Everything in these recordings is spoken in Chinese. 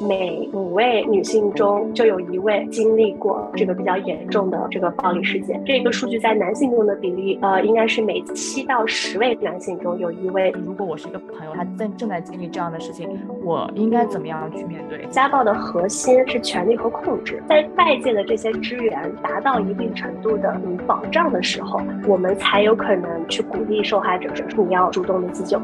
每五位女性中就有一位经历过这个比较严重的这个暴力事件。这个数据在男性中的比例，呃，应该是每七到十位男性中有一位。如果我是一个朋友，他正正在经历这样的事情，我应该怎么样去面对？家暴的核心是权力和控制，在外界的这些支援达到一定程度的嗯保障的时候，我们才有可能去鼓励受害者说你要主动的自救。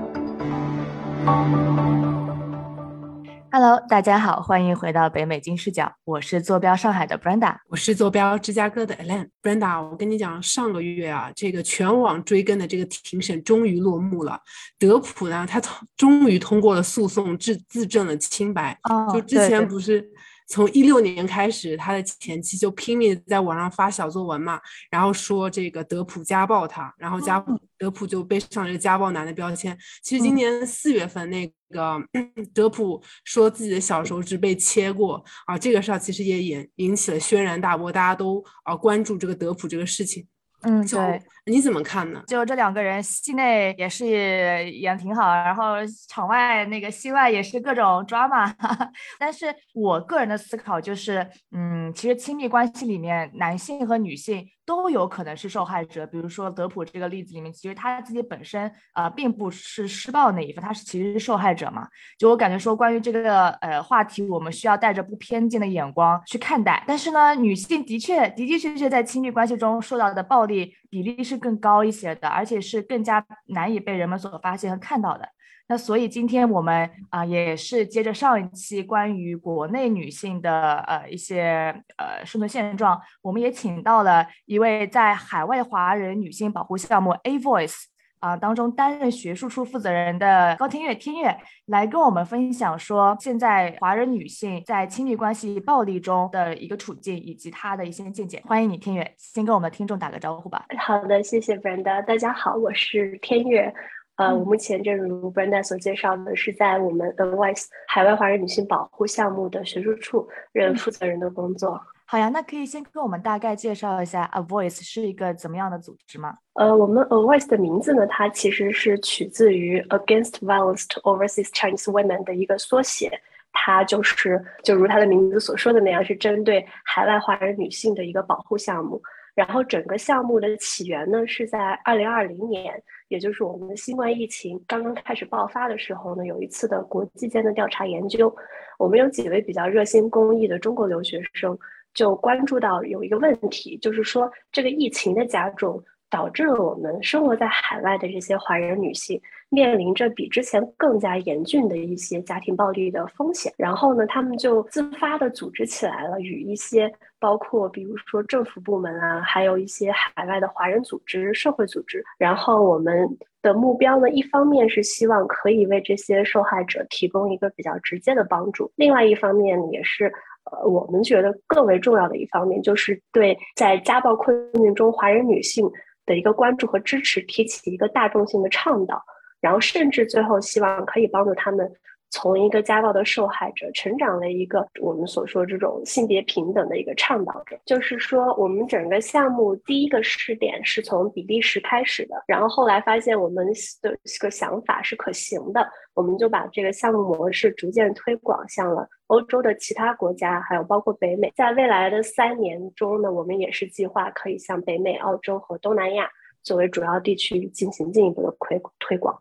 Hello，大家好，欢迎回到北美金视角，我是坐标上海的 Brenda，我是坐标芝加哥的 Ellen。Brenda，我跟你讲，上个月啊，这个全网追更的这个庭审终于落幕了。德普呢，他终于通过了诉讼，自自证了清白。哦，就之前不是从一六年开始，他的前妻就拼命在网上发小作文嘛，然后说这个德普家暴他，然后家德普就背上这个家暴男的标签。其实今年四月份那。那个德普说自己的小手指被切过啊，这个事儿其实也引引起了轩然大波，大家都啊关注这个德普这个事情。嗯，对，你怎么看呢？就这两个人戏内也是演挺好，然后场外那个戏外也是各种抓马。但是我个人的思考就是，嗯，其实亲密关系里面男性和女性。都有可能是受害者，比如说德普这个例子里面，其实他自己本身呃并不是施暴那一方，他是其实是受害者嘛。就我感觉说，关于这个呃话题，我们需要带着不偏见的眼光去看待。但是呢，女性的确的的确确在亲密关系中受到的暴力比例是更高一些的，而且是更加难以被人们所发现和看到的。那所以今天我们啊也是接着上一期关于国内女性的呃一些呃生存现状，我们也请到了一位在海外华人女性保护项目 A Voice 啊当中担任学术处负责人的高天月天月来跟我们分享说现在华人女性在亲密关系暴力中的一个处境以及她的一些见解。欢迎你天月，先跟我们的听众打个招呼吧。好的，谢谢 Brenda，大家好，我是天月。呃，我目前正如 Brenda 所介绍的，是在我们 Avoice 海外华人女性保护项目的学术处任负责人的工作。好呀，那可以先跟我们大概介绍一下 Avoice 是一个怎么样的组织吗？呃，我们 Avoice 的名字呢，它其实是取自于 Against Violence to Overseas Chinese Women 的一个缩写，它就是就如它的名字所说的那样，是针对海外华人女性的一个保护项目。然后整个项目的起源呢，是在二零二零年，也就是我们的新冠疫情刚刚开始爆发的时候呢，有一次的国际间的调查研究，我们有几位比较热心公益的中国留学生就关注到有一个问题，就是说这个疫情的加重。导致了我们生活在海外的这些华人女性面临着比之前更加严峻的一些家庭暴力的风险。然后呢，他们就自发的组织起来了，与一些包括比如说政府部门啊，还有一些海外的华人组织、社会组织。然后我们的目标呢，一方面是希望可以为这些受害者提供一个比较直接的帮助，另外一方面也是呃我们觉得更为重要的一方面，就是对在家暴困境中华人女性。的一个关注和支持，提起一个大众性的倡导，然后甚至最后希望可以帮助他们从一个家暴的受害者成长为一个我们所说这种性别平等的一个倡导者。就是说，我们整个项目第一个试点是从比利时开始的，然后后来发现我们的这个想法是可行的，我们就把这个项目模式逐渐推广向了。欧洲的其他国家，还有包括北美，在未来的三年中呢，我们也是计划可以向北美、澳洲和东南亚作为主要地区进行进一步的推推广。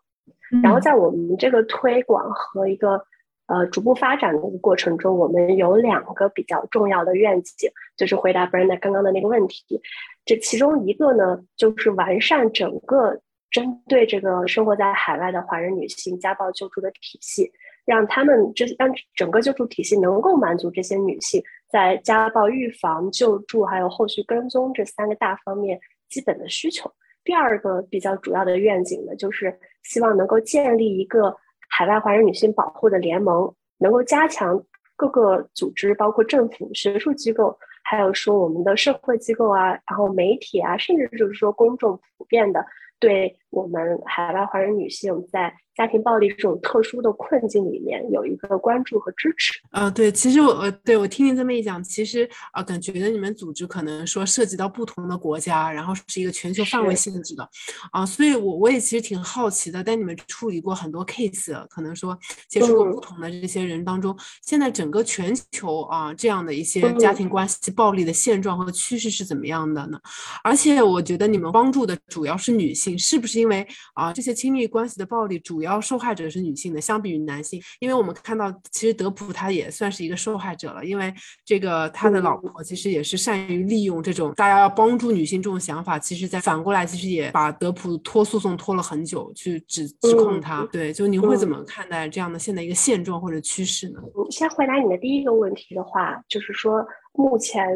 然后在我们这个推广和一个呃逐步发展的一个过程中，我们有两个比较重要的愿景，就是回答 Brenda 刚刚的那个问题。这其中一个呢，就是完善整个针对这个生活在海外的华人女性家暴救助的体系。让他们这让整个救助体系能够满足这些女性在家暴预防、救助还有后续跟踪这三个大方面基本的需求。第二个比较主要的愿景呢，就是希望能够建立一个海外华人女性保护的联盟，能够加强各个组织，包括政府、学术机构，还有说我们的社会机构啊，然后媒体啊，甚至就是说公众普遍的对我们海外华人女性在。家庭暴力这种特殊的困境里面有一个关注和支持。呃，对，其实我呃，对我听你这么一讲，其实啊，感觉你们组织可能说涉及到不同的国家，然后是一个全球范围性质的啊，所以我我也其实挺好奇的。但你们处理过很多 case，可能说接触过不同的这些人当中，现在整个全球啊这样的一些家庭关系暴力的现状和趋势是怎么样的呢？而且我觉得你们帮助的主要是女性，是不是因为啊这些亲密关系的暴力主要要受害者是女性的，相比于男性，因为我们看到，其实德普他也算是一个受害者了，因为这个他的老婆其实也是善于利用这种大家要帮助女性这种想法，其实在反过来，其实也把德普拖诉讼拖了很久，去指指控他。对，就您会怎么看待这样的现在一个现状或者趋势呢？先回答你的第一个问题的话，就是说。目前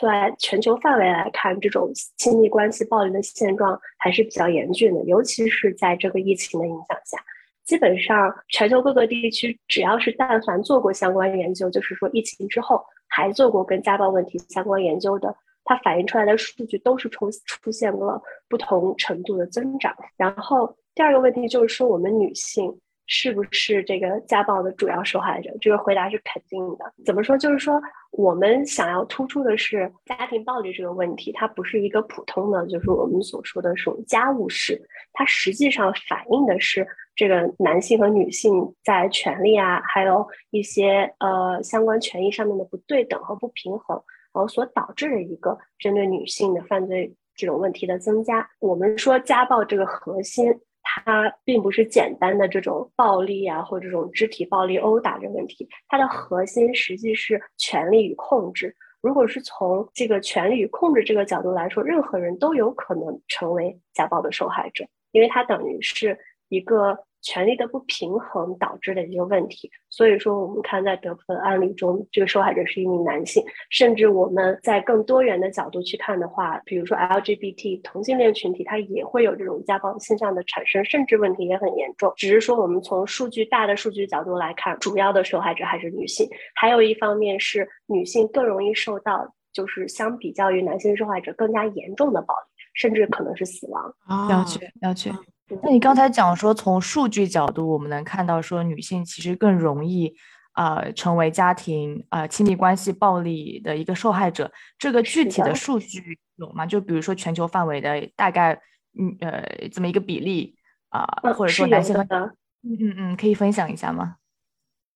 在全球范围来看，这种亲密关系暴力的现状还是比较严峻的，尤其是在这个疫情的影响下。基本上，全球各个地区只要是但凡做过相关研究，就是说疫情之后还做过跟家暴问题相关研究的，它反映出来的数据都是出出现了不同程度的增长。然后第二个问题就是说，我们女性。是不是这个家暴的主要受害者？这个回答是肯定的。怎么说？就是说，我们想要突出的是家庭暴力这个问题，它不是一个普通的，就是我们所说的这种家务事，它实际上反映的是这个男性和女性在权利啊，还有一些呃相关权益上面的不对等和不平衡，然后所导致的一个针对女性的犯罪这种问题的增加。我们说家暴这个核心。它并不是简单的这种暴力啊，或者这种肢体暴力、殴打的问题，它的核心实际是权力与控制。如果是从这个权力与控制这个角度来说，任何人都有可能成为家暴的受害者，因为它等于是一个。权力的不平衡导致的一个问题，所以说我们看在德普的案例中，这个受害者是一名男性，甚至我们在更多元的角度去看的话，比如说 LGBT 同性恋群体，它也会有这种家暴现象的产生，甚至问题也很严重。只是说我们从数据大的数据角度来看，主要的受害者还是女性，还有一方面是女性更容易受到，就是相比较于男性受害者更加严重的暴力，甚至可能是死亡。了解，了解。那你刚才讲说，从数据角度，我们能看到说，女性其实更容易，呃，成为家庭呃亲密关系暴力的一个受害者。这个具体的数据有吗？就比如说全球范围的大概，嗯呃，这么一个比例啊，或者说男性和嗯嗯嗯，可以分享一下吗？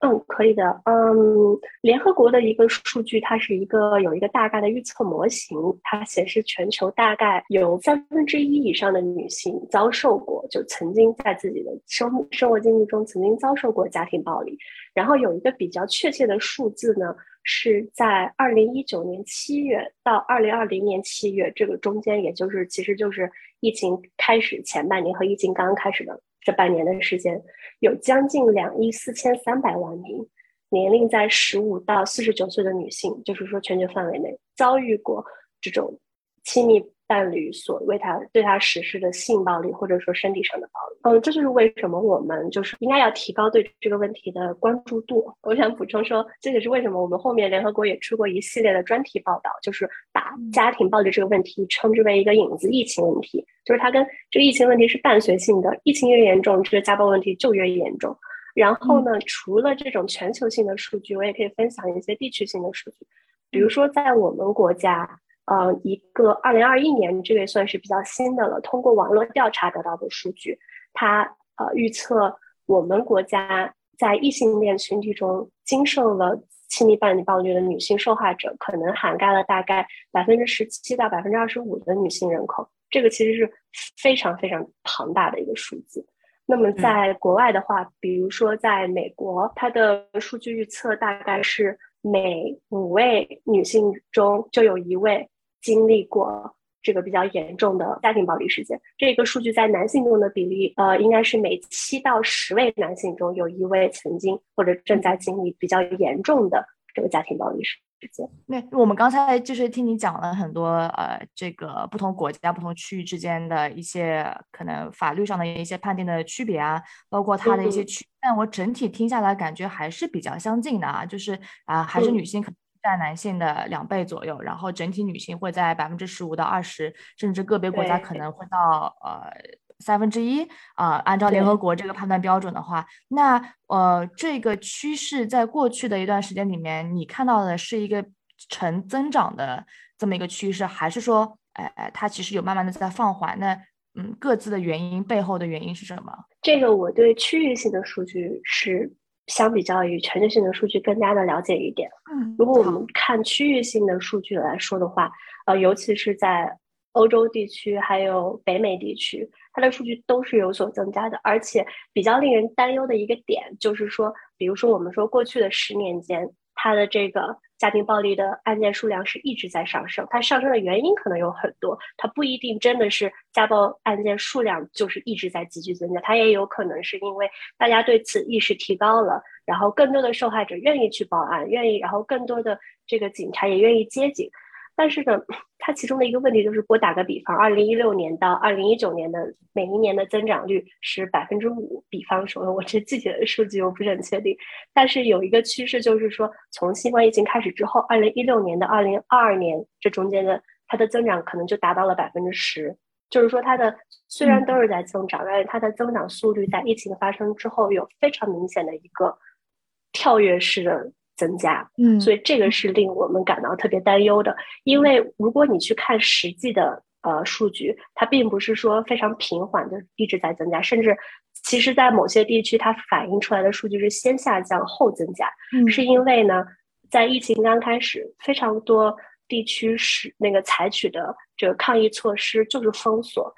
嗯，可以的。嗯，联合国的一个数据，它是一个有一个大概的预测模型，它显示全球大概有三分之一以上的女性遭受过，就曾经在自己的生生活经历中曾经遭受过家庭暴力。然后有一个比较确切的数字呢，是在二零一九年七月到二零二零年七月这个中间，也就是其实就是疫情开始前半年和疫情刚刚开始的。这半年的时间，有将近两亿四千三百万名年龄在十五到四十九岁的女性，就是说全球范围内遭遇过这种亲密。伴侣所为他对他实施的性暴力，或者说身体上的暴力，嗯，这就是为什么我们就是应该要提高对这个问题的关注度。我想补充说，这也是为什么我们后面联合国也出过一系列的专题报道，就是把家庭暴力这个问题称之为一个影子疫情问题，就是它跟这个疫情问题是伴随性的，疫情越严重，这个家暴问题就越严重。然后呢，除了这种全球性的数据，我也可以分享一些地区性的数据，比如说在我们国家。呃，一个二零二一年，这个也算是比较新的了。通过网络调查得到的数据，它呃预测我们国家在异性恋群体中经受了亲密伴侣暴力的女性受害者，可能涵盖了大概百分之十七到百分之二十五的女性人口。这个其实是非常非常庞大的一个数字。那么在国外的话，比如说在美国，它的数据预测大概是每五位女性中就有一位。经历过这个比较严重的家庭暴力事件，这个数据在男性中的比例，呃，应该是每七到十位男性中有一位曾经或者正在经历比较严重的这个家庭暴力事件。那我们刚才就是听你讲了很多，呃，这个不同国家、不同区域之间的一些可能法律上的一些判定的区别啊，包括它的一些区，但我整体听下来感觉还是比较相近的啊，就是啊，还是女性可能。在男性的两倍左右，然后整体女性会在百分之十五到二十，甚至个别国家可能会到呃三分之一啊。按照联合国这个判断标准的话，那呃，这个趋势在过去的一段时间里面，你看到的是一个呈增长的这么一个趋势，还是说，哎，它其实有慢慢的在放缓？那嗯，各自的原因背后的原因是什么？这个我对区域性的数据是相比较于全球性的数据更加的了解一点。嗯，如果我们看区域性的数据来说的话，呃，尤其是在欧洲地区还有北美地区，它的数据都是有所增加的。而且比较令人担忧的一个点就是说，比如说我们说过去的十年间，它的这个家庭暴力的案件数量是一直在上升。它上升的原因可能有很多，它不一定真的是家暴案件数量就是一直在急剧增加，它也有可能是因为大家对此意识提高了，然后更多的受害者愿意去报案，愿意，然后更多的这个警察也愿意接警。但是呢，它其中的一个问题就是，我打个比方，二零一六年到二零一九年的每一年的增长率是百分之五。比方说，我这具体的数据我不是很确定，但是有一个趋势就是说，从新冠疫情开始之后，二零一六年到二零二二年这中间的它的增长可能就达到了百分之十。就是说，它的虽然都是在增长，但是它的增长速率在疫情发生之后有非常明显的一个跳跃式的。增加，嗯，所以这个是令我们感到特别担忧的。因为如果你去看实际的呃数据，它并不是说非常平缓的一直在增加，甚至其实，在某些地区，它反映出来的数据是先下降后增加，嗯。是因为呢，在疫情刚开始，非常多地区是那个采取的这个抗疫措施就是封锁，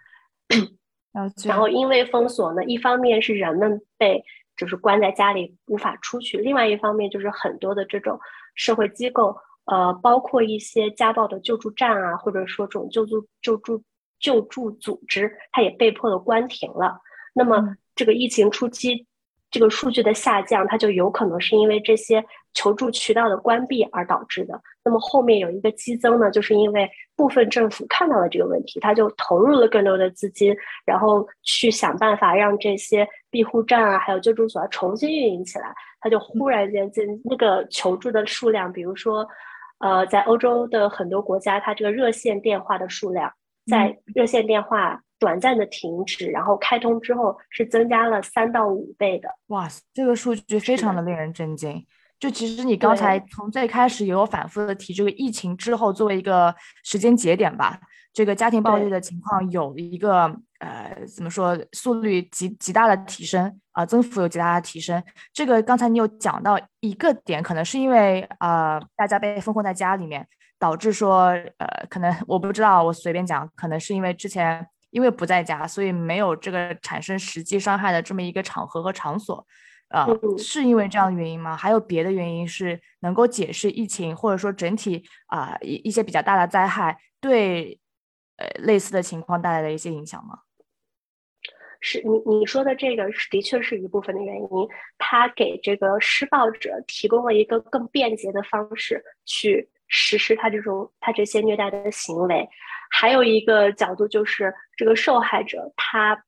然后因为封锁呢，一方面是人们被。就是关在家里无法出去。另外一方面，就是很多的这种社会机构，呃，包括一些家暴的救助站啊，或者说这种救助救助救助组织，它也被迫的关停了。那么，这个疫情初期。这个数据的下降，它就有可能是因为这些求助渠道的关闭而导致的。那么后面有一个激增呢，就是因为部分政府看到了这个问题，他就投入了更多的资金，然后去想办法让这些庇护站啊，还有救助所啊重新运营起来。它就忽然间进那个求助的数量，比如说，呃，在欧洲的很多国家，它这个热线电话的数量，在热线电话。短暂的停止，然后开通之后是增加了三到五倍的。哇，这个数据非常的令人震惊。就其实你刚才从最开始也有反复的提这个疫情之后作为一个时间节点吧，这个家庭暴力的情况有一个呃怎么说速率极极大的提升啊，增幅有极大的提升。这个刚才你有讲到一个点，可能是因为呃大家被封控在家里面，导致说呃可能我不知道，我随便讲，可能是因为之前。因为不在家，所以没有这个产生实际伤害的这么一个场合和场所，啊，是因为这样的原因吗？还有别的原因是能够解释疫情或者说整体啊一一些比较大的灾害对呃类似的情况带来的一些影响吗？是你你说的这个是的确是一部分的原因，它给这个施暴者提供了一个更便捷的方式去实施他这种他这些虐待的行为。还有一个角度就是，这个受害者他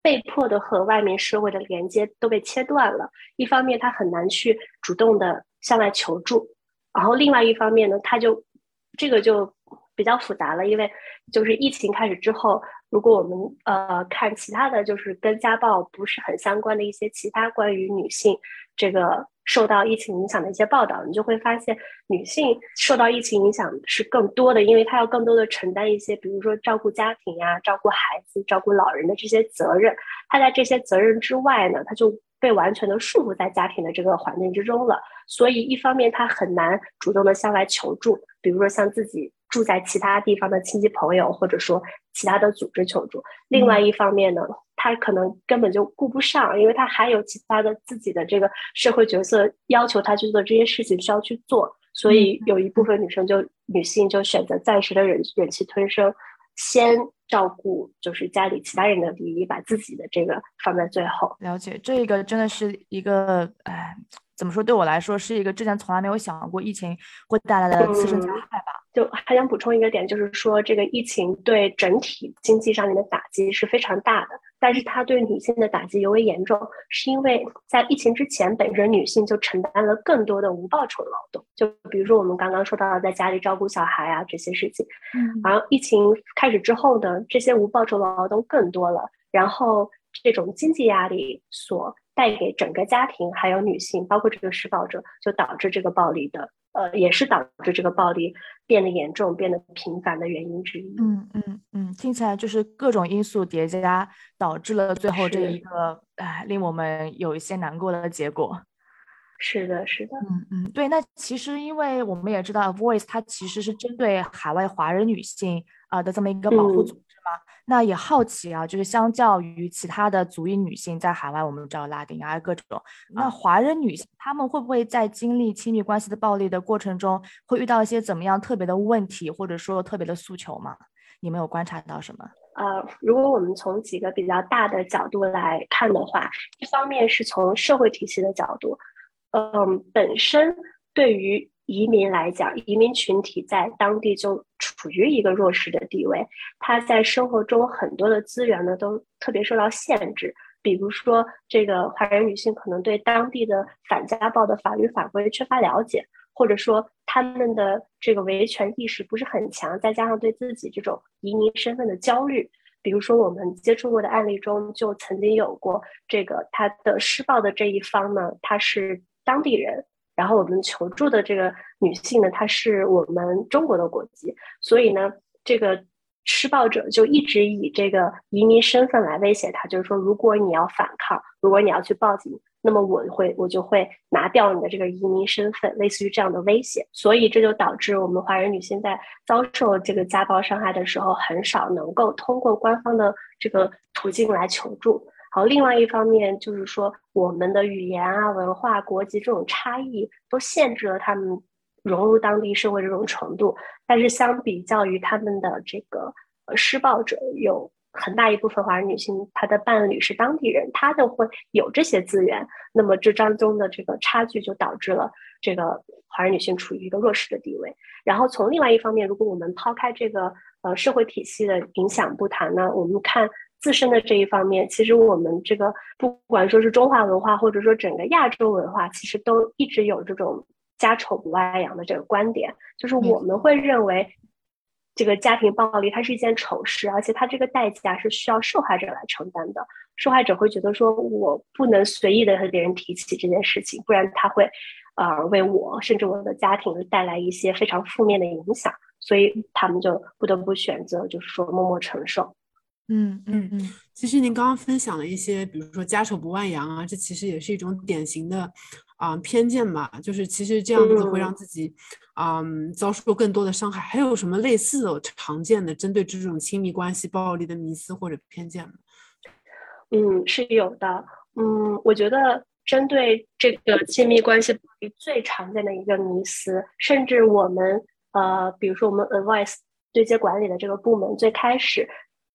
被迫的和外面社会的连接都被切断了。一方面，他很难去主动的向外求助；然后另外一方面呢，他就这个就比较复杂了，因为就是疫情开始之后，如果我们呃看其他的就是跟家暴不是很相关的一些其他关于女性这个。受到疫情影响的一些报道，你就会发现女性受到疫情影响是更多的，因为她要更多的承担一些，比如说照顾家庭呀、照顾孩子、照顾老人的这些责任。她在这些责任之外呢，她就被完全的束缚在家庭的这个环境之中了。所以，一方面她很难主动的向外求助，比如说向自己住在其他地方的亲戚朋友，或者说其他的组织求助；另外一方面呢。他可能根本就顾不上，因为他还有其他的自己的这个社会角色要求他去做这些事情需要去做，所以有一部分女生就女性就选择暂时的忍忍气吞声，先照顾就是家里其他人的利益，把自己的这个放在最后。了解，这个真的是一个，哎，怎么说？对我来说是一个之前从来没有想过疫情会带来的次生灾害吧。就还想补充一个点，就是说这个疫情对整体经济上面的打击是非常大的。但是它对女性的打击尤为严重，是因为在疫情之前，本身女性就承担了更多的无报酬劳动。就比如说我们刚刚说到的，在家里照顾小孩啊这些事情。嗯。然后疫情开始之后呢，这些无报酬劳动更多了，然后这种经济压力所带给整个家庭还有女性，包括这个施暴者，就导致这个暴力的。呃，也是导致这个暴力变得严重、变得频繁的原因之一。嗯嗯嗯，听起来就是各种因素叠加，导致了最后这一个，哎，令我们有一些难过的结果。是的，是的。嗯嗯，对。那其实，因为我们也知道，Voice 它其实是针对海外华人女性啊的这么一个保护组。那也好奇啊，就是相较于其他的族裔女性在海外，我们知道拉丁啊各种，那华人女性她们会不会在经历亲密关系的暴力的过程中，会遇到一些怎么样特别的问题，或者说特别的诉求吗？你们有观察到什么？呃，如果我们从几个比较大的角度来看的话，一方面是从社会体系的角度，嗯，本身对于。移民来讲，移民群体在当地就处于一个弱势的地位，他在生活中很多的资源呢都特别受到限制。比如说，这个华人女性可能对当地的反家暴的法律法规缺乏了解，或者说他们的这个维权意识不是很强，再加上对自己这种移民身份的焦虑。比如说，我们接触过的案例中就曾经有过这个他的施暴的这一方呢，他是当地人。然后我们求助的这个女性呢，她是我们中国的国籍，所以呢，这个施暴者就一直以这个移民身份来威胁她，就是说，如果你要反抗，如果你要去报警，那么我会我就会拿掉你的这个移民身份，类似于这样的威胁。所以这就导致我们华人女性在遭受这个家暴伤害的时候，很少能够通过官方的这个途径来求助。好，另外一方面就是说，我们的语言啊、文化、国籍这种差异都限制了他们融入当地社会这种程度。但是相比较于他们的这个施暴者，有很大一部分华人女性，她的伴侣是当地人，她就会有这些资源。那么这当中的这个差距就导致了这个华人女性处于一个弱势的地位。然后从另外一方面，如果我们抛开这个呃社会体系的影响不谈呢，我们看。自身的这一方面，其实我们这个不管说是中华文化，或者说整个亚洲文化，其实都一直有这种家丑不外扬的这个观点，就是我们会认为这个家庭暴力它是一件丑事，而且它这个代价是需要受害者来承担的。受害者会觉得说，我不能随意的和别人提起这件事情，不然他会呃为我甚至我的家庭带来一些非常负面的影响，所以他们就不得不选择就是说默默承受。嗯嗯嗯，其实您刚刚分享了一些，比如说家丑不外扬啊，这其实也是一种典型的啊偏见吧。就是其实这样子会让自己嗯遭受更多的伤害。还有什么类似的常见的针对这种亲密关系暴力的迷思或者偏见吗？嗯，是有的。嗯，我觉得针对这个亲密关系暴力最常见的一个迷思，甚至我们呃，比如说我们 advice 对接管理的这个部门最开始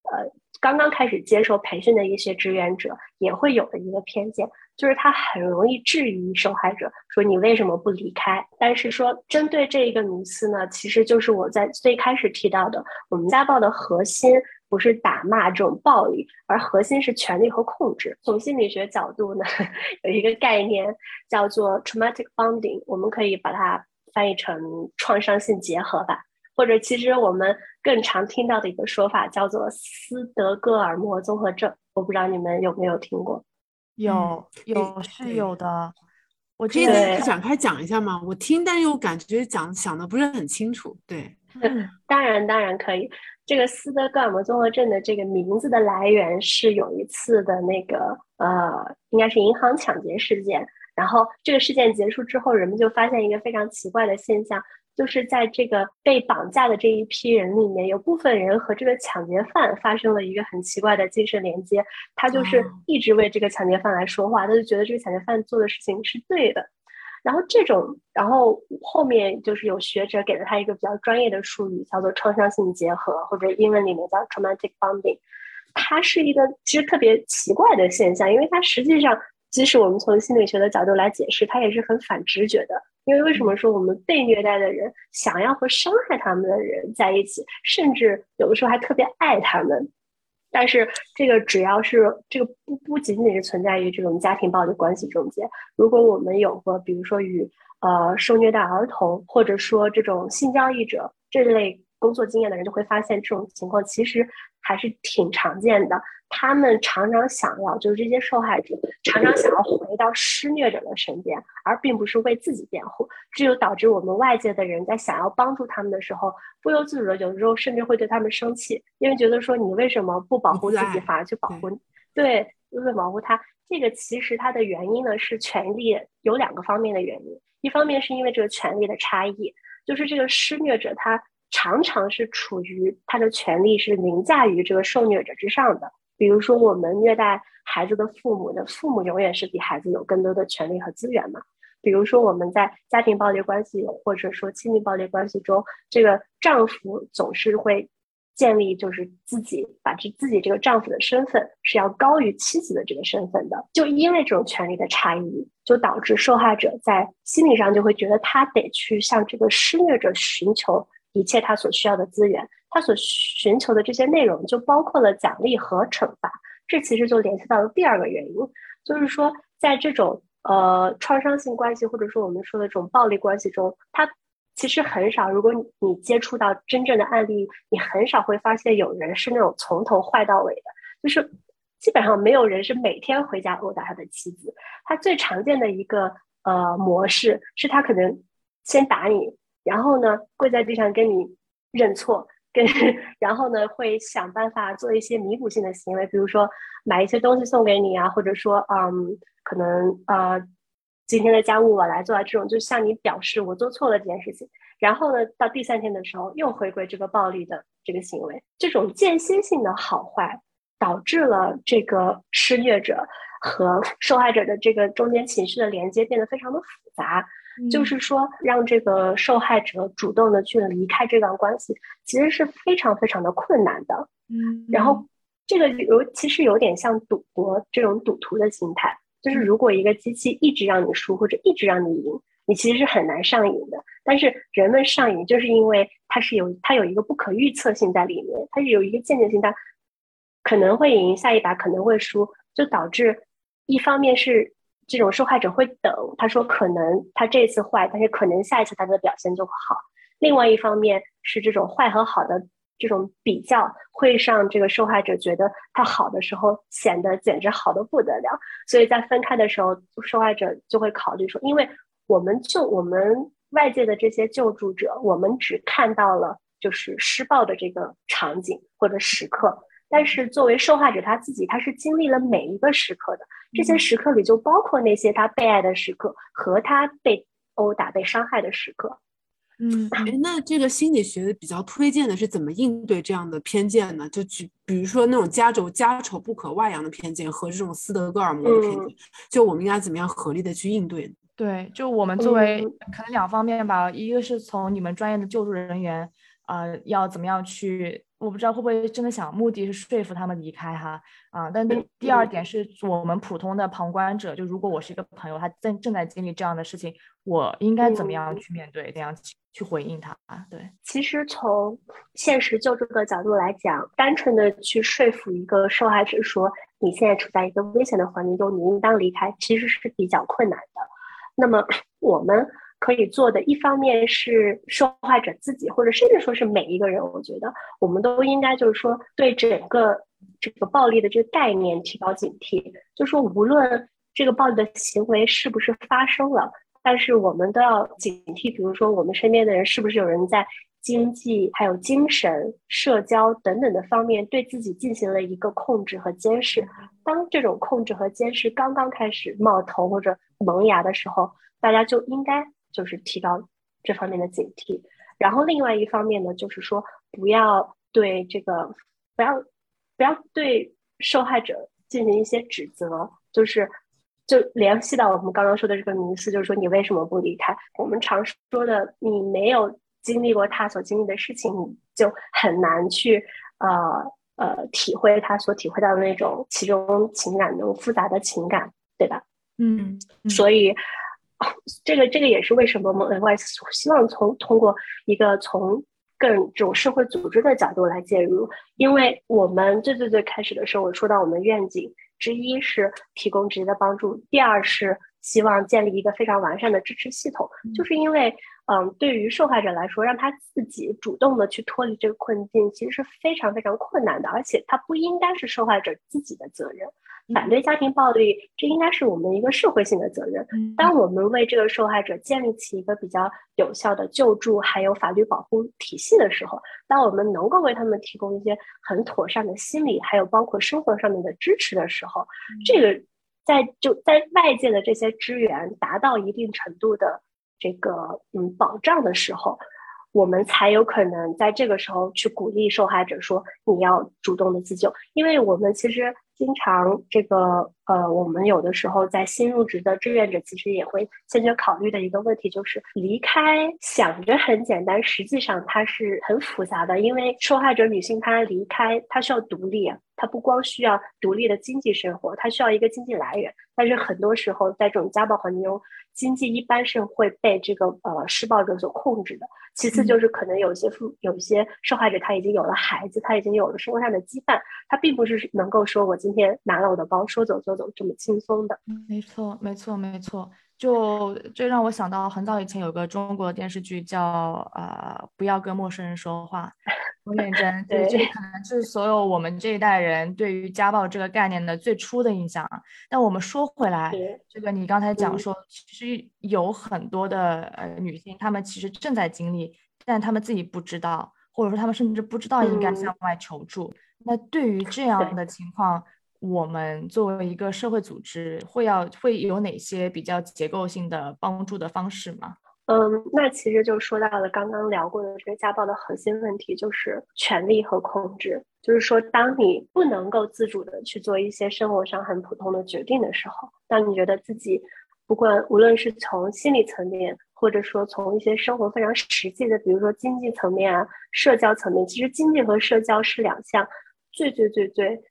呃。刚刚开始接受培训的一些志愿者也会有的一个偏见，就是他很容易质疑受害者，说你为什么不离开？但是说针对这一个迷思呢，其实就是我在最开始提到的，我们家暴的核心不是打骂这种暴力，而核心是权力和控制。从心理学角度呢，有一个概念叫做 traumatic bonding，我们可以把它翻译成创伤性结合吧。或者，其实我们更常听到的一个说法叫做斯德哥尔摩综合症，我不知道你们有没有听过？有，有是有的。我可以展开讲一下吗？我听，但又感觉讲想的不是很清楚。对，当然，当然可以。这个斯德哥尔摩综合症的这个名字的来源是有一次的那个呃，应该是银行抢劫事件。然后这个事件结束之后，人们就发现一个非常奇怪的现象。就是在这个被绑架的这一批人里面，有部分人和这个抢劫犯发生了一个很奇怪的精神连接，他就是一直为这个抢劫犯来说话，他就觉得这个抢劫犯做的事情是对的。然后这种，然后后面就是有学者给了他一个比较专业的术语，叫做创伤性结合，或者英文里面叫 traumatic bonding。它是一个其实特别奇怪的现象，因为它实际上，即使我们从心理学的角度来解释，它也是很反直觉的。因为为什么说我们被虐待的人想要和伤害他们的人在一起，甚至有的时候还特别爱他们？但是这个只要是这个不不仅仅是存在于这种家庭暴力关系中间，如果我们有过比如说与呃受虐待儿童或者说这种性交易者这类工作经验的人，就会发现这种情况其实还是挺常见的。他们常常想要，就是这些受害者常常想要回到施虐者的身边，而并不是为自己辩护。这就导致我们外界的人在想要帮助他们的时候，不由自主的有时候甚至会对他们生气，因为觉得说你为什么不保护自己，反而去保护？对，就是保护他。这个其实它的原因呢是权利有两个方面的原因，一方面是因为这个权利的差异，就是这个施虐者他常常是处于他的权利是凌驾于这个受虐者之上的。比如说，我们虐待孩子的父母的父母永远是比孩子有更多的权利和资源嘛？比如说，我们在家庭暴力关系或者说亲密暴力关系中，这个丈夫总是会建立就是自己把这自己这个丈夫的身份是要高于妻子的这个身份的。就因为这种权利的差异，就导致受害者在心理上就会觉得他得去向这个施虐者寻求一切他所需要的资源。他所寻求的这些内容就包括了奖励和惩罚，这其实就联系到了第二个原因，就是说，在这种呃创伤性关系或者说我们说的这种暴力关系中，他其实很少。如果你接触到真正的案例，你很少会发现有人是那种从头坏到尾的，就是基本上没有人是每天回家殴打他的妻子。他最常见的一个呃模式是他可能先打你，然后呢跪在地上跟你认错。跟 然后呢，会想办法做一些弥补性的行为，比如说买一些东西送给你啊，或者说，嗯，可能呃，今天的家务我来做啊，这种就向你表示我做错了这件事情。然后呢，到第三天的时候又回归这个暴力的这个行为，这种间歇性的好坏，导致了这个施虐者和受害者的这个中间情绪的连接变得非常的复杂。就是说，让这个受害者主动的去离开这段关系，其实是非常非常的困难的。嗯，然后这个有其实有点像赌博这种赌徒的心态，就是如果一个机器一直让你输或者一直让你赢，你其实是很难上瘾的。但是人们上瘾，就是因为它是有它有一个不可预测性在里面，它是有一个间接性，它可能会赢，下一把可能会输，就导致一方面是。这种受害者会等，他说可能他这次坏，但是可能下一次他的表现就会好。另外一方面是这种坏和好的这种比较，会让这个受害者觉得他好的时候显得简直好的不得了。所以在分开的时候，受害者就会考虑说，因为我们就我们外界的这些救助者，我们只看到了就是施暴的这个场景或者时刻。但是作为受害者他自己，他是经历了每一个时刻的。这些时刻里就包括那些他被爱的时刻和他被殴打、被伤害的时刻。嗯，哎，那这个心理学比较推荐的是怎么应对这样的偏见呢？就举，比如说那种家丑家丑不可外扬的偏见和这种斯德哥尔摩的偏见，就我们应该怎么样合力的去应对？对，就我们作为可能两方面吧，一个是从你们专业的救助人员，呃，要怎么样去。我不知道会不会真的想目的是说服他们离开哈啊，但第二点是我们普通的旁观者，就如果我是一个朋友，他正正在经历这样的事情，我应该怎么样去面对，怎样去回应他啊？对，其实从现实救助的角度来讲，单纯的去说服一个受害者说你现在处在一个危险的环境中，你应当离开，其实是比较困难的。那么我们。可以做的一方面是受害者自己，或者甚至说是每一个人，我觉得我们都应该就是说对整个这个暴力的这个概念提高警惕。就说无论这个暴力的行为是不是发生了，但是我们都要警惕。比如说我们身边的人是不是有人在经济、还有精神、社交等等的方面对自己进行了一个控制和监视。当这种控制和监视刚刚开始冒头或者萌芽的时候，大家就应该。就是提高这方面的警惕，然后另外一方面呢，就是说不要对这个不要不要对受害者进行一些指责，就是就联系到我们刚刚说的这个名词，就是说你为什么不离开？我们常说的，你没有经历过他所经历的事情，你就很难去呃呃体会他所体会到的那种其中情感那种复杂的情感，对吧？嗯，所以。这个这个也是为什么我们 NS 希望从通过一个从更这种社会组织的角度来介入，因为我们最最最开始的时候，我说到我们愿景之一是提供直接的帮助，第二是希望建立一个非常完善的支持系统，就是因为，嗯，对于受害者来说，让他自己主动的去脱离这个困境，其实是非常非常困难的，而且他不应该是受害者自己的责任。反对家庭暴力，这应该是我们一个社会性的责任。当我们为这个受害者建立起一个比较有效的救助还有法律保护体系的时候，当我们能够为他们提供一些很妥善的心理还有包括生活上面的支持的时候，这个在就在外界的这些支援达到一定程度的这个嗯保障的时候，我们才有可能在这个时候去鼓励受害者说你要主动的自救，因为我们其实。经常这个呃，我们有的时候在新入职的志愿者，其实也会先决考虑的一个问题，就是离开，想着很简单，实际上它是很复杂的。因为受害者女性她离开，她需要独立，她不光需要独立的经济生活，她需要一个经济来源。但是很多时候在这种家暴环境中，经济一般是会被这个呃施暴者所控制的。其次就是可能有些父有些受害者他已经有了孩子，他已经有了生活上的羁绊，他并不是能够说我今天拿了我的包说走就走这么轻松的。没错，没错，没错。就这让我想到很早以前有个中国电视剧叫呃不要跟陌生人说话，我认真，对，这可能是所有我们这一代人对于家暴这个概念的最初的印象。但我们说回来，这个你刚才讲说，其实有很多的呃女性，她们其实正在经历，但她们自己不知道，或者说她们甚至不知道应该向外求助。那对于这样的情况，我们作为一个社会组织，会要会有哪些比较结构性的帮助的方式吗？嗯，那其实就说到了刚刚聊过的这个家暴的核心问题，就是权力和控制。就是说，当你不能够自主的去做一些生活上很普通的决定的时候，当你觉得自己不管无论是从心理层面，或者说从一些生活非常实际的，比如说经济层面啊、社交层面，其实经济和社交是两项最最最最。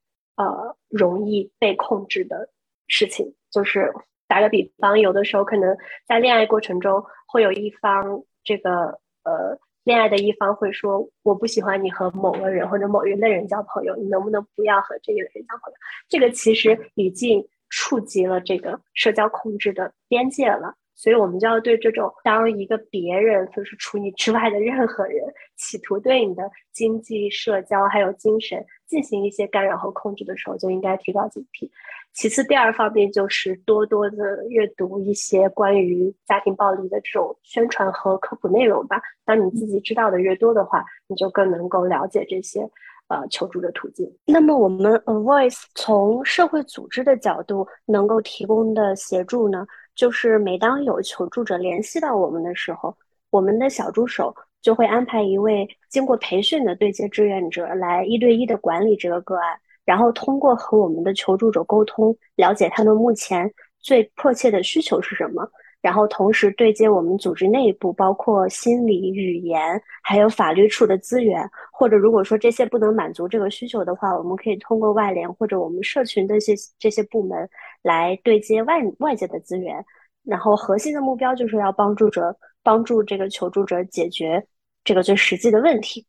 呃，容易被控制的事情，就是打个比方，有的时候可能在恋爱过程中，会有一方这个呃，恋爱的一方会说，我不喜欢你和某个人或者某一类人交朋友，你能不能不要和这个人交朋友？这个其实已经触及了这个社交控制的边界了。所以，我们就要对这种当一个别人就是除你之外的任何人，企图对你的经济、社交还有精神进行一些干扰和控制的时候，就应该提高警惕。其次，第二方面就是多多的阅读一些关于家庭暴力的这种宣传和科普内容吧。当你自己知道的越多的话，你就更能够了解这些呃求助的途径。那么，我们 A Voice 从社会组织的角度能够提供的协助呢？就是每当有求助者联系到我们的时候，我们的小助手就会安排一位经过培训的对接志愿者来一对一的管理这个个案，然后通过和我们的求助者沟通，了解他们目前最迫切的需求是什么，然后同时对接我们组织内部包括心理、语言还有法律处的资源，或者如果说这些不能满足这个需求的话，我们可以通过外联或者我们社群的这些这些部门。来对接外外界的资源，然后核心的目标就是要帮助者帮助这个求助者解决这个最实际的问题。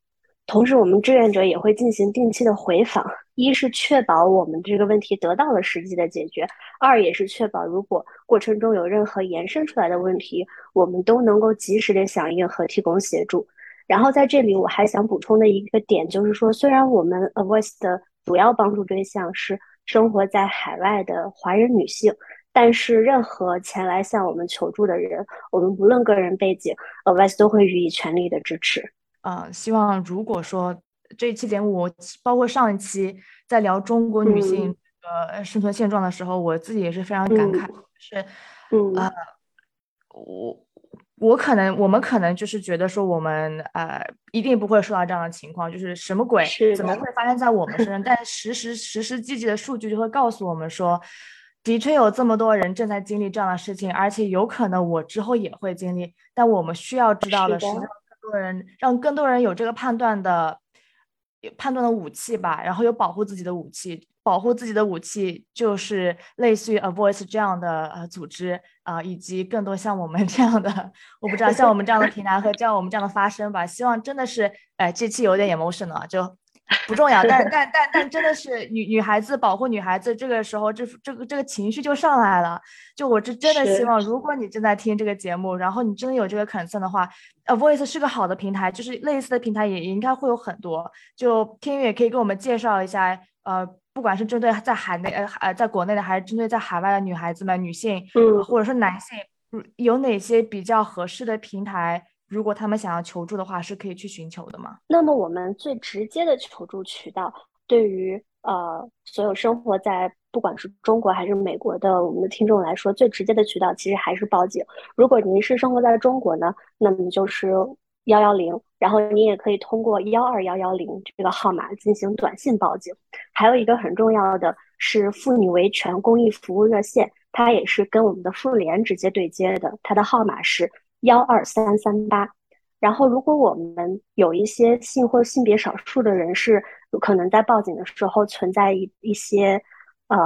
同时，我们志愿者也会进行定期的回访，一是确保我们这个问题得到了实际的解决，二也是确保如果过程中有任何延伸出来的问题，我们都能够及时的响应和提供协助。然后在这里，我还想补充的一个点就是说，虽然我们 A Voice 的主要帮助对象是。生活在海外的华人女性，但是任何前来向我们求助的人，我们不论个人背景，Avice 都会予以全力的支持。啊，希望如果说这一期节目，我包括上一期在聊中国女性呃生存现状的时候，我自己也是非常感慨，是，嗯啊，我。我可能，我们可能就是觉得说，我们呃一定不会受到这样的情况，就是什么鬼，怎么会发生在我们身上？但实时实时际际的数据就会告诉我们说，的确有这么多人正在经历这样的事情，而且有可能我之后也会经历。但我们需要知道的是，多人让更多人有这个判断的判断的武器吧，然后有保护自己的武器。保护自己的武器就是类似于 A Voice 这样的呃组织啊，以及更多像我们 这样的，我不知道像我们这样的平台和像我们这样的发声吧。希望真的是，哎，这期有点 emotion 了就不重要，但 但但但真的是女女孩子保护女孩子，这个时候这这个这个情绪就上来了。就我这真的希望，如果你正在听这个节目，然后你真的有这个 concern 的话，A Voice 是个好的平台，就是类似的平台也也应该会有很多。就天宇也可以给我们介绍一下，呃，不管是针对在海内呃呃在国内的，还是针对在海外的女孩子们、女性，嗯，或者说男性，有哪些比较合适的平台？如果他们想要求助的话，是可以去寻求的吗？那么我们最直接的求助渠道，对于呃所有生活在不管是中国还是美国的我们的听众来说，最直接的渠道其实还是报警。如果您是生活在中国呢，那么就是幺幺零，然后您也可以通过幺二幺幺零这个号码进行短信报警。还有一个很重要的是妇女维权公益服务热线，它也是跟我们的妇联直接对接的，它的号码是。幺二三三八，然后如果我们有一些性或性别少数的人士，可能在报警的时候存在一一些呃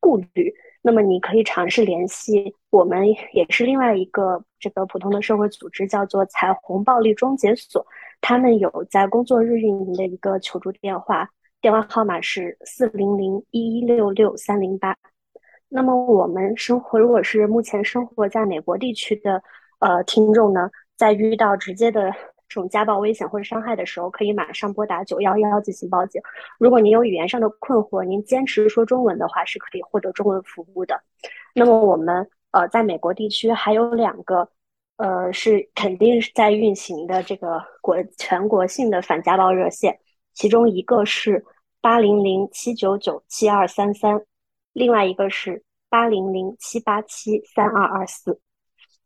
顾虑，那么你可以尝试联系我们，也是另外一个这个普通的社会组织，叫做彩虹暴力终结所，他们有在工作日运营的一个求助电话，电话号码是四零零一一六六三零八。那么我们生活，如果是目前生活在美国地区的。呃，听众呢，在遇到直接的这种家暴、危险或者伤害的时候，可以马上拨打九幺幺进行报警。如果您有语言上的困惑，您坚持说中文的话，是可以获得中文服务的。那么我们呃，在美国地区还有两个，呃，是肯定是在运行的这个国全国性的反家暴热线，其中一个是八零零七九九七二三三，另外一个是八零零七八七三二二四。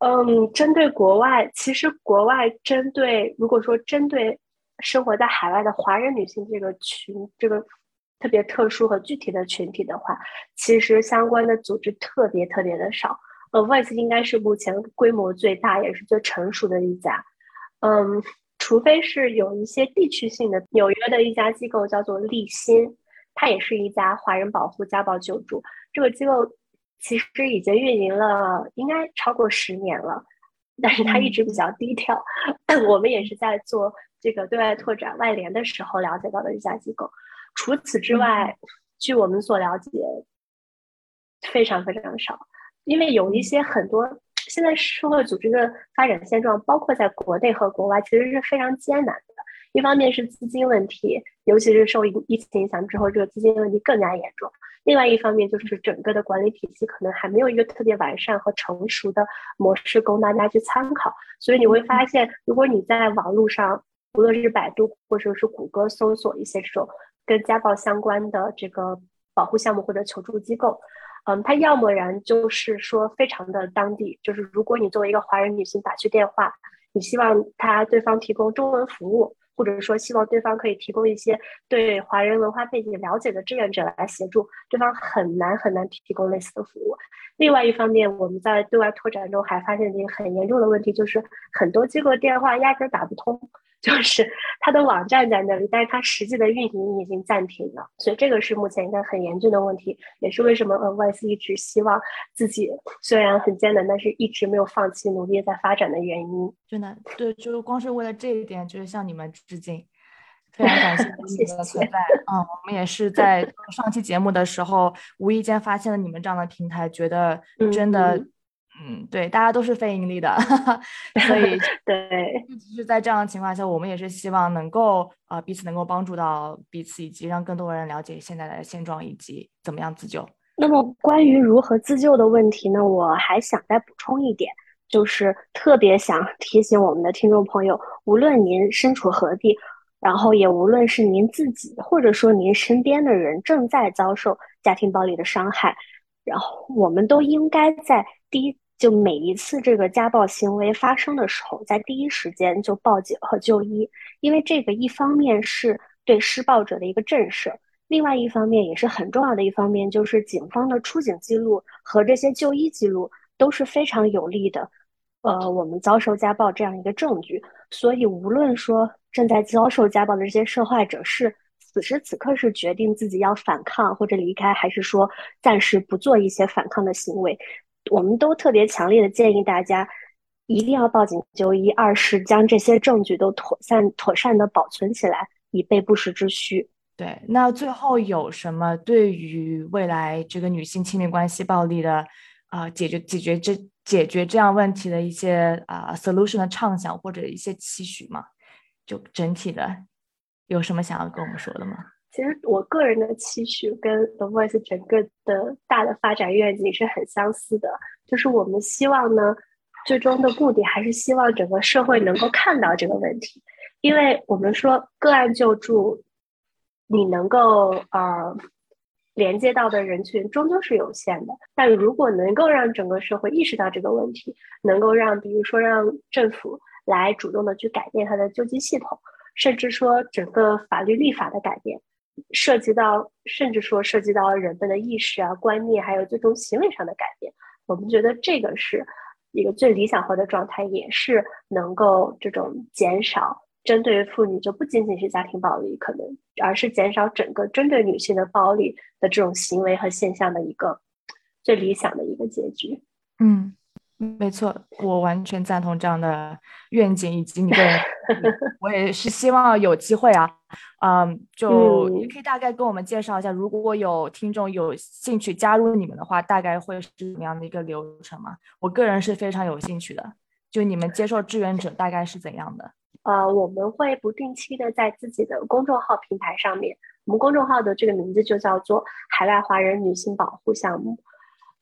嗯，针对国外，其实国外针对如果说针对生活在海外的华人女性这个群，这个特别特殊和具体的群体的话，其实相关的组织特别特别的少。呃，Voice 应该是目前规模最大也是最成熟的一家。嗯，除非是有一些地区性的，纽约的一家机构叫做立新，它也是一家华人保护家暴救助这个机构。其实已经运营了，应该超过十年了，但是它一直比较低调。我们也是在做这个对外拓展外联的时候了解到的一家机构。除此之外，据我们所了解，非常非常少。因为有一些很多现在社会组织的发展现状，包括在国内和国外，其实是非常艰难的。一方面是资金问题，尤其是受疫疫情影响之后，这个资金问题更加严重。另外一方面就是整个的管理体系可能还没有一个特别完善和成熟的模式供大家去参考，所以你会发现，如果你在网络上，无论是百度或者是谷歌搜索一些这种跟家暴相关的这个保护项目或者求助机构，嗯，它要么然就是说非常的当地，就是如果你作为一个华人女性打去电话，你希望他对方提供中文服务。或者说，希望对方可以提供一些对华人文化背景了解的志愿者来协助，对方很难很难提供类似的服务。另外一方面，我们在对外拓展中还发现一个很严重的问题，就是很多机构电话压根打不通。就是它的网站在那里，但是它实际的运营已经暂停了，所以这个是目前一个很严峻的问题，也是为什么 Voice 一直希望自己虽然很艰难，但是一直没有放弃努力在发展的原因。真的，对，就是光是为了这一点，就是向你们致敬，非常感谢你们的 存在。嗯，我们也是在上期节目的时候无意间发现了你们这样的平台，觉得真的。嗯，对，大家都是非盈利的，所以 对，就是，在这样的情况下，我们也是希望能够呃彼此能够帮助到彼此，以及让更多人了解现在的现状以及怎么样自救。那么，关于如何自救的问题呢？我还想再补充一点，就是特别想提醒我们的听众朋友，无论您身处何地，然后也无论是您自己或者说您身边的人正在遭受家庭暴力的伤害，然后我们都应该在第一。就每一次这个家暴行为发生的时候，在第一时间就报警和就医，因为这个一方面是对施暴者的一个震慑，另外一方面也是很重要的一方面，就是警方的出警记录和这些就医记录都是非常有利的，呃，我们遭受家暴这样一个证据。所以，无论说正在遭受家暴的这些受害者是此时此刻是决定自己要反抗或者离开，还是说暂时不做一些反抗的行为。我们都特别强烈的建议大家，一定要报警就医。二是将这些证据都妥善妥善的保存起来，以备不时之需。对，那最后有什么对于未来这个女性亲密关系暴力的啊解决解决这解决这样问题的一些啊 solution 的畅想或者一些期许吗？就整体的有什么想要跟我们说的吗？其实我个人的期许跟 The Voice 整个的大的发展愿景是很相似的，就是我们希望呢，最终的目的还是希望整个社会能够看到这个问题，因为我们说个案救助。你能够呃连接到的人群终究是有限的，但如果能够让整个社会意识到这个问题，能够让比如说让政府来主动的去改变它的救济系统，甚至说整个法律立法的改变，涉及到甚至说涉及到人们的意识啊、观念，还有最终行为上的改变，我们觉得这个是一个最理想化的状态，也是能够这种减少。针对妇女就不仅仅是家庭暴力，可能而是减少整个针对女性的暴力的这种行为和现象的一个最理想的一个结局。嗯，没错，我完全赞同这样的愿景以及你个人。我也是希望有机会啊，嗯，就你可以大概跟我们介绍一下，如果有听众有兴趣加入你们的话，大概会是怎么样的一个流程吗？我个人是非常有兴趣的，就你们接受志愿者大概是怎样的？呃，我们会不定期的在自己的公众号平台上面，我们公众号的这个名字就叫做“海外华人女性保护项目”。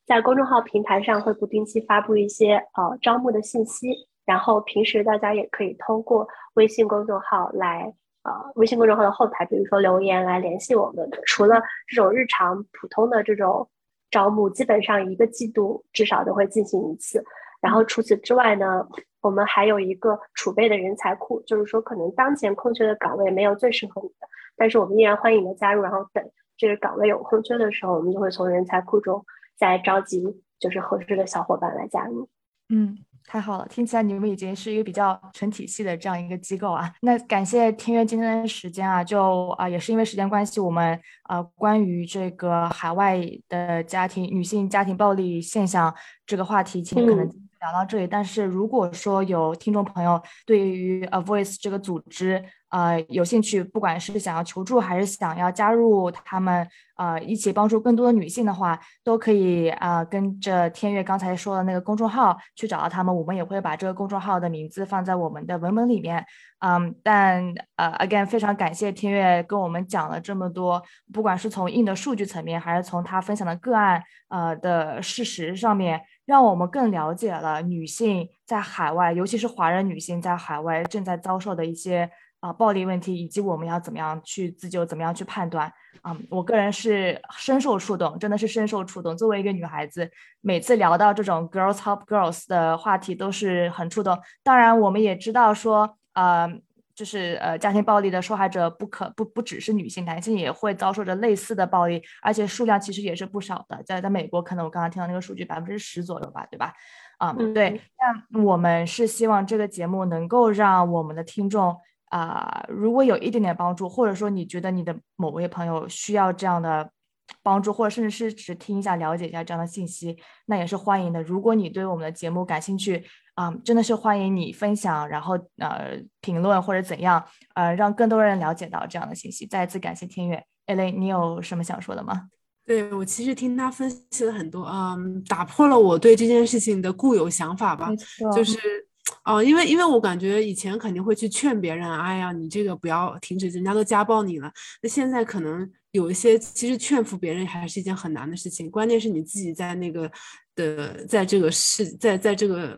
在公众号平台上会不定期发布一些呃招募的信息，然后平时大家也可以通过微信公众号来呃微信公众号的后台，比如说留言来联系我们。除了这种日常普通的这种招募，基本上一个季度至少都会进行一次。然后除此之外呢？我们还有一个储备的人才库，就是说，可能当前空缺的岗位没有最适合你的，但是我们依然欢迎你的加入。然后等这个岗位有空缺的时候，我们就会从人才库中再召集就是合适的小伙伴来加入。嗯，太好了，听起来你们已经是一个比较成体系的这样一个机构啊。那感谢天悦今天的时间啊，就啊也是因为时间关系，我们呃关于这个海外的家庭女性家庭暴力现象这个话题，请可能。聊到这里，但是如果说有听众朋友对于 A Voice 这个组织，呃，有兴趣，不管是想要求助还是想要加入他们，呃，一起帮助更多的女性的话，都可以啊，跟着天悦刚才说的那个公众号去找到他们。我们也会把这个公众号的名字放在我们的文本里面。嗯，但呃，again，非常感谢天悦跟我们讲了这么多，不管是从硬的数据层面，还是从他分享的个案呃的事实上面，让我们更了解了女性在海外，尤其是华人女性在海外正在遭受的一些。啊，暴力问题以及我们要怎么样去自救，怎么样去判断？啊，我个人是深受触动，真的是深受触动。作为一个女孩子，每次聊到这种 girls help girls 的话题，都是很触动。当然，我们也知道说，呃，就是呃，家庭暴力的受害者不可不不只是女性，男性也会遭受着类似的暴力，而且数量其实也是不少的。在在美国，可能我刚刚听到那个数据，百分之十左右吧，对吧？啊，对。那我们是希望这个节目能够让我们的听众。啊，如果有一点点帮助，或者说你觉得你的某位朋友需要这样的帮助，或者甚至是只听一下、了解一下这样的信息，那也是欢迎的。如果你对我们的节目感兴趣，啊，真的是欢迎你分享，然后呃评论或者怎样，呃，让更多人了解到这样的信息。再一次感谢天悦，A 雷，你有什么想说的吗？对我其实听他分析了很多，嗯，打破了我对这件事情的固有想法吧，就是。哦，因为因为我感觉以前肯定会去劝别人，哎呀，你这个不要停止，人家都家暴你了。那现在可能有一些，其实劝服别人还是一件很难的事情，关键是你自己在那个。的，在这个事，在在这个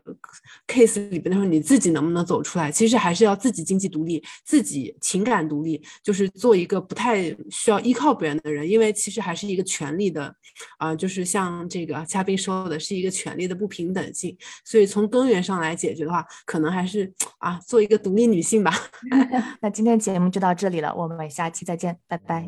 case 里边的时候，你自己能不能走出来？其实还是要自己经济独立，自己情感独立，就是做一个不太需要依靠别人的人。因为其实还是一个权利的，啊，就是像这个嘉宾说的，是一个权利的不平等性。所以从根源上来解决的话，可能还是啊，做一个独立女性吧。那今天节目就到这里了，我们下期再见，拜拜。